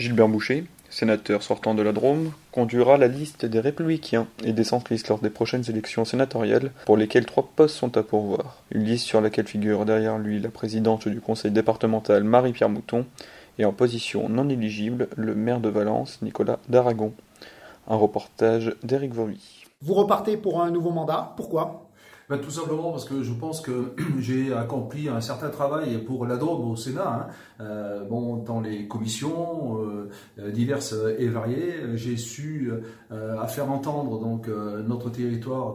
Gilbert Boucher, sénateur sortant de la Drôme, conduira la liste des républicains et des centristes lors des prochaines élections sénatoriales pour lesquelles trois postes sont à pourvoir. Une liste sur laquelle figure derrière lui la présidente du conseil départemental Marie-Pierre Mouton et en position non éligible le maire de Valence Nicolas Daragon. Un reportage d'Éric Vauvy. Vous repartez pour un nouveau mandat, pourquoi? Ben, tout simplement parce que je pense que j'ai accompli un certain travail pour la Drôme au Sénat. Hein. Euh, bon, dans les commissions euh, diverses et variées, j'ai su euh, faire entendre donc notre territoire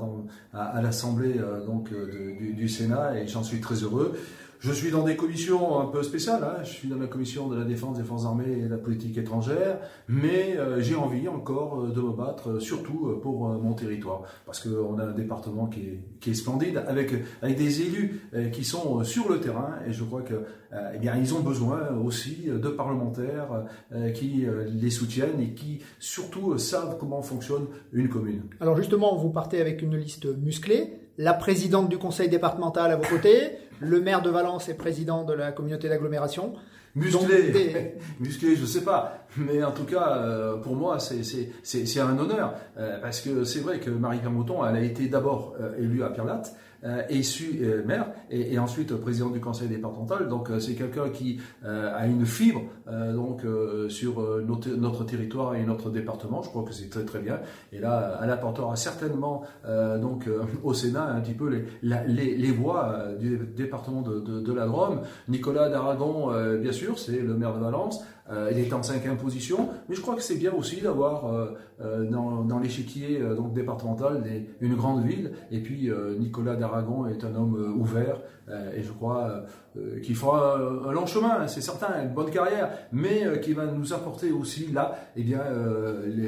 à, l'Assemblée donc du, Sénat et j'en suis très heureux. Je suis dans des commissions un peu spéciales. Hein. Je suis dans la commission de la défense des forces armées et de la politique étrangère, mais euh, j'ai envie encore euh, de me battre, euh, surtout pour mon territoire, parce qu'on a un département qui est, qui est splendide, avec avec des élus qui sont sur le terrain, et je crois que eh bien ils ont besoin aussi de parlementaires qui les soutiennent et qui surtout savent comment fonctionne une commune. Alors justement, vous partez avec une liste musclée la présidente du conseil départemental à vos côtés, le maire de Valence est président de la communauté d'agglomération. Musclé, musclé, je sais pas, mais en tout cas, euh, pour moi, c'est un honneur, euh, parce que c'est vrai que Marie Permouton, elle a été d'abord euh, élue à Pierre-Latte, issu euh, maire et, et, ensuite président du conseil départemental. Donc c'est quelqu'un qui a une fibre donc sur notre, notre, territoire et notre département. Je crois que c'est très très bien. Et là, elle apportera certainement donc au Sénat un petit peu les, les, les voix du département de, de, de, la Drôme. Nicolas d'Aragon, bien sûr, c'est le maire de Valence. Euh, il est en cinquième position, mais je crois que c'est bien aussi d'avoir euh, euh, dans, l'échiquier départemental une grande ville. Et puis Nicolas d'Aragon est un homme ouvert et je crois qu'il fera un long chemin, c'est certain, une bonne carrière, mais qui va nous apporter aussi là, eh bien,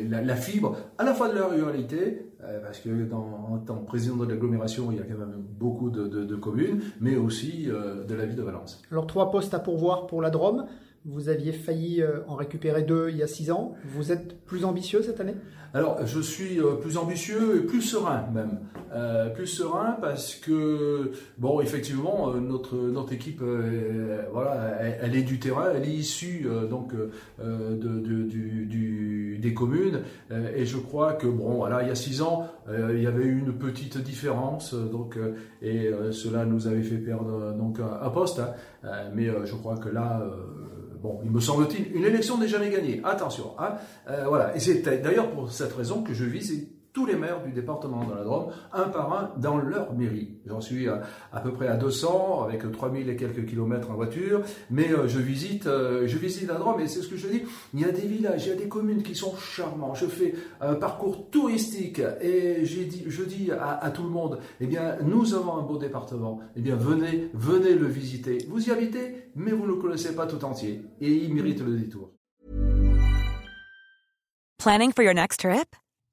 la, fibre à la fois de la ruralité, parce que en tant que président de l'agglomération, il y a quand même beaucoup de, de, de communes, mais aussi de la ville de Valence. Alors trois postes à pourvoir pour la Drôme. Vous aviez failli euh, en récupérer deux il y a six ans. Vous êtes plus ambitieux cette année? Alors, je suis euh, plus ambitieux et plus serein même. Euh, plus serein parce que, bon, effectivement, notre, notre équipe, voilà, elle, est du terrain, elle est issue donc de, des communes. et je crois que, bon, voilà, il y a six ans, il y avait eu une petite différence. donc, et cela nous avait fait perdre donc, un, poste. Hein. mais je crois que là bon, il me semble-t-il, une élection n'est jamais gagnée. Attention. Hein euh, voilà. Et c'est d'ailleurs pour cette raison que je vise tous les maires du département de la Drôme, un par un, dans leur mairie. J'en suis à, peu près à 200, avec 3000 et quelques kilomètres en voiture, mais euh, je visite euh, je visite la Drôme, et c'est ce que je dis, il y a des villages, il y a des communes qui sont charmants. Je fais un parcours touristique, et dit, je dis à, tout le monde, eh bien, nous avons un beau département, eh bien, venez, venez le visiter. Vous y habitez, mais vous ne le connaissez pas tout entier, et il mérite le détour. Planning for your next trip?